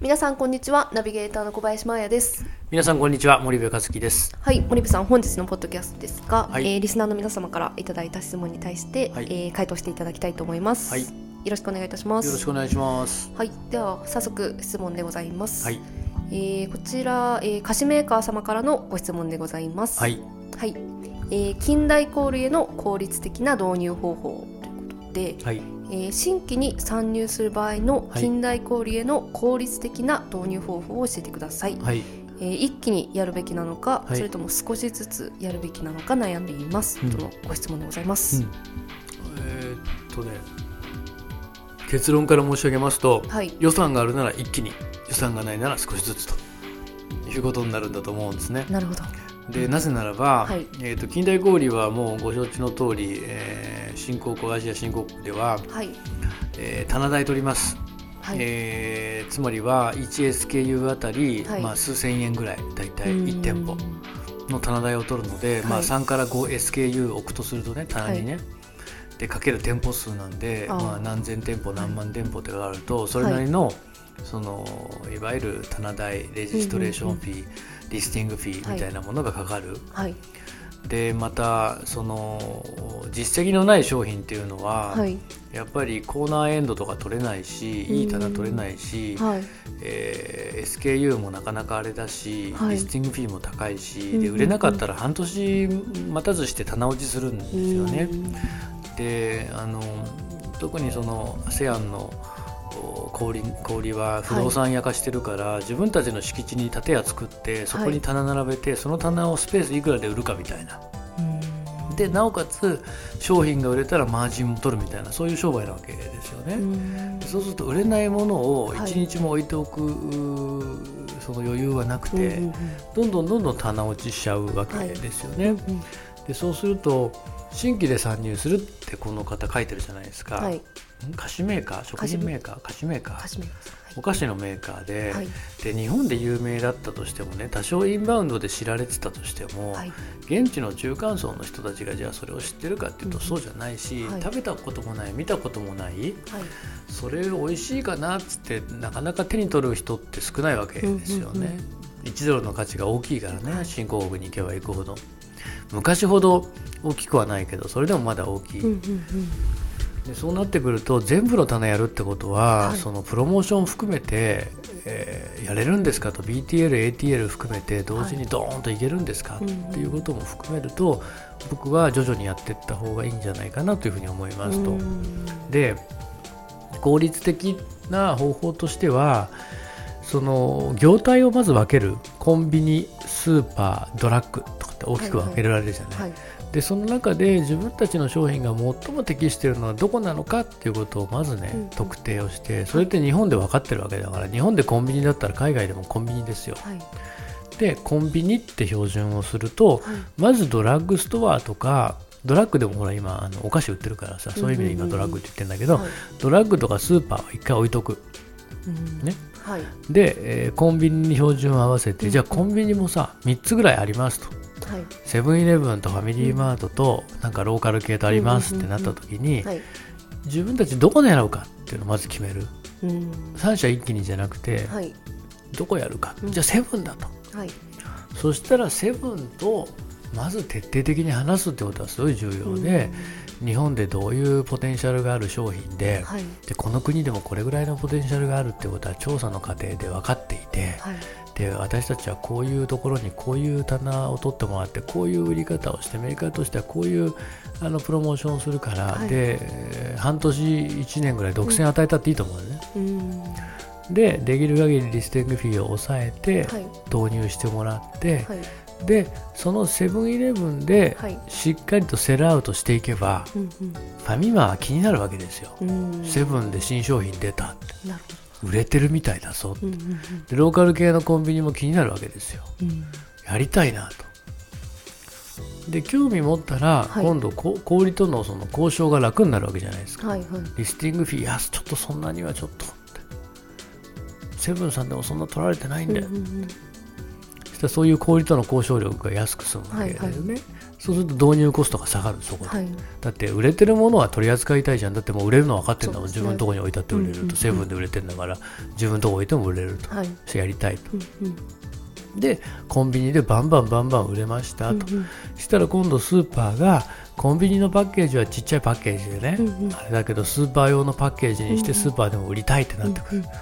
皆さんこんにちは。ナビゲーターの小林真彩です。皆さんこんにちは。森部和樹です。はい。森部さん本日のポッドキャストですが、はい。えーリスナーの皆様からいただいた質問に対して、はい。えー回答していただきたいと思います、はい。よろしくお願いいたします。よろしくお願いします。はい。では早速質問でございます、はい。えーこちら、えー菓子メーカー様からのご質問でございます。はい。はい、えー近代小売への効率的な導入方法ということで、はい。えー新規に参入する場合のはい。近代小売への効率的な導入方法を教えてください、はい。えー一気にやるべきなのか、はい。それとも少しずつやるべきなのか悩んでいます、うん。とのご質問でございます、うん。えーっとね結論から申し上げますとはい。予算があるなら一気に予算がないなら少しずつということになるんだと思うんですね。なるほどでなぜならば、はい。えーっと近代小売はもうご承知の通り、えー新興国アジア新興国では、はい。えー棚代取ります。はい、えーつまりは 1SKU あたり、はい。まあ、数千円ぐらいだいたいうん。1店舗の棚代を取るので、まあ、はい3から 5SKU 置くとするとね棚にね、でかける店舗数なんでまあ、何千店舗何万店舗ってあるとそれなりの,、そのいわゆる棚代レジストレーションフィー、リスティングフィーみたいなものがかかる、はい。でまたその実績のない商品っていうのは、はい。やっぱりコーナーエンドとか取れないしいい棚取れないし、はい。えー SKU もなかなかあれだし、はい。リスティングフィーも高いし、うんうんうん。で売れなかったら半年待たずして棚落ちするんですよね。であの特にその ASEAN のお小売小売は不動産屋化してるから、自分たちの敷地に建屋作ってそこに棚並べて、その棚をスペースいくらで売るかみたいな。うん。でなおかつ商品が売れたらマージンも取るみたいなそういう商売なわけですよね。うん。そうすると売れないものをはい。一日も置いておく、うーその余裕はなくて、うんうんどんどんどんどん棚落ちしちゃうわけですよね。うんでそうすると新規で参入するってこの方書いてるじゃないですか。はい。ん菓子メーカー食品メーカー菓子メーカー。お菓子のメーカーで,、はい。で日本で有名だったとしてもね多少インバウンドで知られてたとしても、はい。現地の中間層の人たちがじゃあそれを知ってるかっていうとうんそうじゃないし、はい。食べたこともない見たこともないそれ美味しいかなっつってなかなか手に取る人って少ないわけですよね。うんうんうん1ドルの価値が大きいからね新興国に行けば行くほど昔ほど大きくはないけどそれでもまだ大きい、うんうんでそうなってくると全部の棚やるってことは、はい。そのプロモーション含めて、えーやれるんですかと BTL、ATL 含めて同時にドーンといけるんですか、うんっていうことも含めると僕は徐々にやっていった方がいいんじゃないかなというふうに思いますと。うん。で効率的な方法としてはその業態をまず分ける。コンビニスーパードラッグって大きく分けられるじゃない、はいでその中で自分たちの商品が最も適しているのはどこなのかっていうことをまずね、うん特定をしてそれって日本で分かってるわけだから日本でコンビニだったら海外でもコンビニですよ。はい。でコンビニって標準をするとはい。まずドラッグストアとかドラッグでもほら今あのお菓子売ってるからさそういう意味で今ドラッグって言ってるんだけど、はい。ドラッグとかスーパーは一回置いとく。うんね。はい。で、えーコンビニに標準を合わせて、うん。じゃあコンビニもさ3つぐらいありますと。はい。セブンイレブンとファミリーマートとなんかローカル系とありますってなった時にはい。自分たちどこでやろうかっていうのをまず決める。うん。3社一気にじゃなくてはい。どこやるか。うん。じゃあセブンだと。はい。そしたらセブンとまず徹底的に話すってことはすごい重要で日本でどういうポテンシャルがある商品ではい。でこの国でもこれぐらいのポテンシャルがあるってことは調査の過程で分かっていてはい。で私たちはこういうところにこういう棚を取ってもらってこういう売り方をしてメーカーとしてはこういうあのプロモーションをするから、はい。でえー半年1年ぐらい独占与えたっていいと思うね、うん。でできる限りリスティングフィーを抑えてはい。導入してもらって、はいでそのセブンイレブンではい。しっかりとセルアウトしていけばうんファミマは気になるわけですよ、セブンで新商品出たって。売れてるみたいだぞって、どうんうん。でローカル系のコンビニも気になるわけですよ。うん。うんやりたいなと。で興味持ったら、はい。今度こ小売とのその交渉が楽になるわけじゃないですか。はいはい。リスティングフィーいやちょっとそんなにはちょっとセブンさんでもそんな取られてないんだよ、うんうんうんそしたらそういう小売との交渉力が安く済むわけだよね、そうすると導入コストが下がるそこで、はい。だって売れてるものは取り扱いたいじゃん。だってもう売れるの分かってんだもん、ね。自分のとこに置いたって売れると、うんうんうん。セブンで売れてんだから。自分のとこ置いても売れると、はい。やりたいと。うんうん。でコンビニでバンバンバンバン売れましたと、うんうん。そしたら今度スーパーがコンビニのパッケージはちっちゃいパッケージでね、うんうん。あれだけどスーパー用のパッケージにしてスーパーでも売りたいってなってくる、そし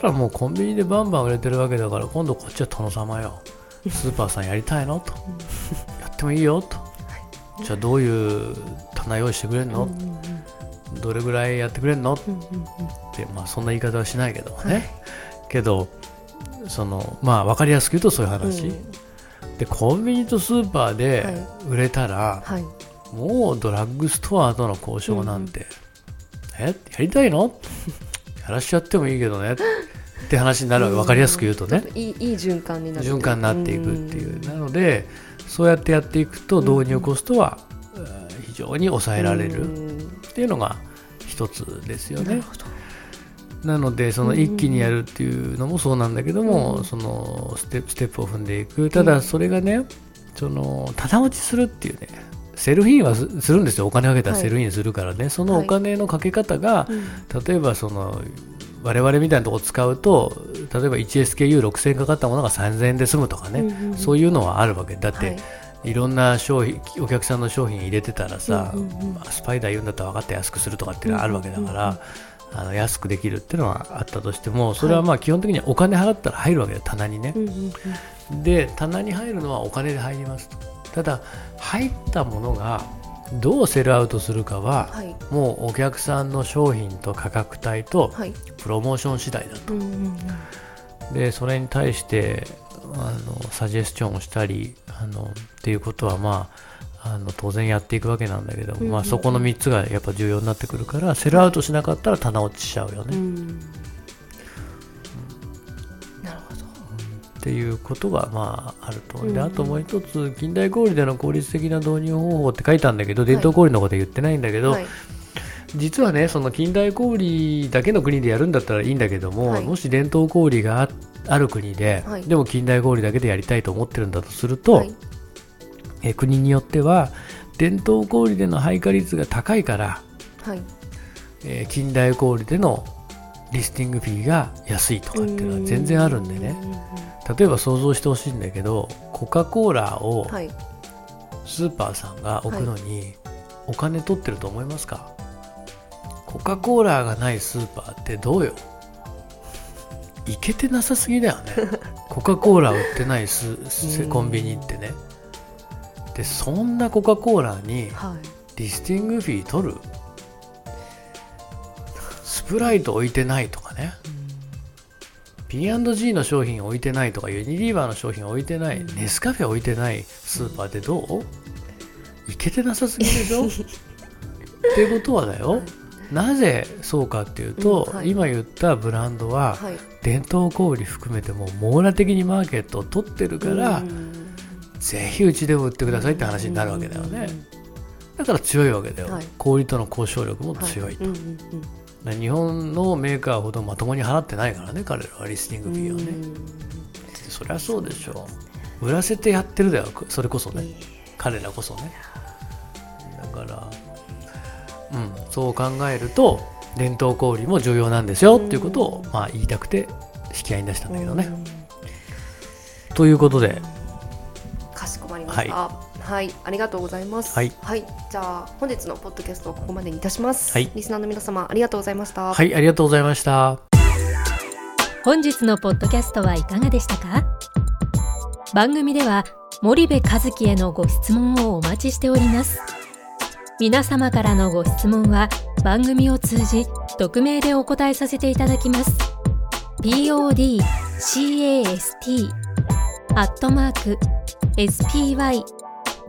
たらもうコンビニでバンバン売れてるわけだから今度こっちは殿様よ。スーパーさんやりたいの？と。やってもいいよと。じゃあどういう棚用意してくれんの、うんどれぐらいやってくれんの？っうんうんうん。てまあそんな言い方はしないけどもね、はい。けどそのまあ分かりやすく言うとそういう話、うん。でコンビニとスーパーではい。売れたら、はい。もうドラッグストアとの交渉なんて、え？やりたいの？やらしちゃってもいいけどね。って話になる分かりやすく言うとね。いいいい循環になって循環になっていくっていう。なのでそうやってやっていくと導入コストはえー非常に抑えられる。っていうのが一つですよね。なるほど。なのでその一気にやるっていうのもそうなんだけども、うん。そのステップステップを踏んでいく。ただそれがねその棚落ちするっていうねセルフインはすするんですよ。お金かけたらはい。セルフインするからね、そのお金のかけ方が、うん。例えばその我々みたいなところ使うと例えば 1SKU6000 円かかったものが3000円で済むとかね、うんうんうん。そういうのはあるわけ。だって、はい。いろんな商品お客さんの商品入れてたらさ、うんうんうんまあスパイダー言うんだったら分かって安くするとかっていうのはあるわけだから、あの安くできるっていうのはあったとしてもそれはまあ基本的にはお金払ったら入るわけだよ。棚にね。う、んうんうん。で棚に入るのはお金で入りますとただ入ったものがどうセルアウトするかは、はい。もうお客さんの商品と価格帯とはい。プロモーション次第だと。うんうんうん。でそれに対してあのサジェスチョンをしたりあのっていうことはまああの当然やっていくわけなんだけども、うんうんまあ、そこの3つがやっぱ重要になってくるからセルアウトしなかったら棚落ちしちゃうよね、っうん。なるほどていうことがまああると、うんであともう一つ近代小売での効率的な導入方法って書いたんだけど伝統小売のことは言ってないんだけど、はい。実はねその近代小売だけの国でやるんだったらいいんだけども、はい。もし伝統小売があある国で、はい。でも近代小売だけでやりたいと思ってるんだとすると、はい。えー国によっては伝統小売での配下率が高いから、はい。えー近代小売でのリスティングフィーが安いとかっていうのは全然あるんでね。例えば想像してほしいんだけどコカ・コーラをはい。スーパーさんが置くのにお金取ってると思いますか、コカ・コーラがないスーパーってどうよ？いけてなさすぎだよね。コカ・コーラ売ってないススコンビニってね。でそんなコカ・コーラにはい。リスティングフィー取る？スプライト置いてないとかね。P&G の商品置いてないとかユニリーバーの商品置いてない、ネスカフェ置いてないスーパーってどう？いけてなさすぎでしょ？っていうことはだよ、なぜそうかっていうと、うんはい。今言ったブランドははい。伝統小売含めても網羅的にマーケットを取ってるから、うん。ぜひうちでも売ってくださいって話になるわけだよね、だから強いわけだよ、はい。小売との交渉力も強いと、うんうん日本のメーカーほどまともに払ってないからね彼らはリスティングうんフィーをね、うん。そりゃそうでしょう。売らせてやってるだよそれこそね、え。彼らこそね。だからうんそう考えると伝統小売も重要なんですよっていうことを、まあ、言いたくて引き合いに出したんだけどね、うん。ということで。かしこまりました。はい、ありがとうございます。はいじゃあ本日のポッドキャストをここまでにいたします。はいリスナーの皆様ありがとうございました。はいありがとうございました本日のポッドキャストはいかがでしたか？番組では森部和樹へのご質問をお待ちしております皆様からのご質問は番組を通じ匿名でお答えさせていただきます podcast アットマーク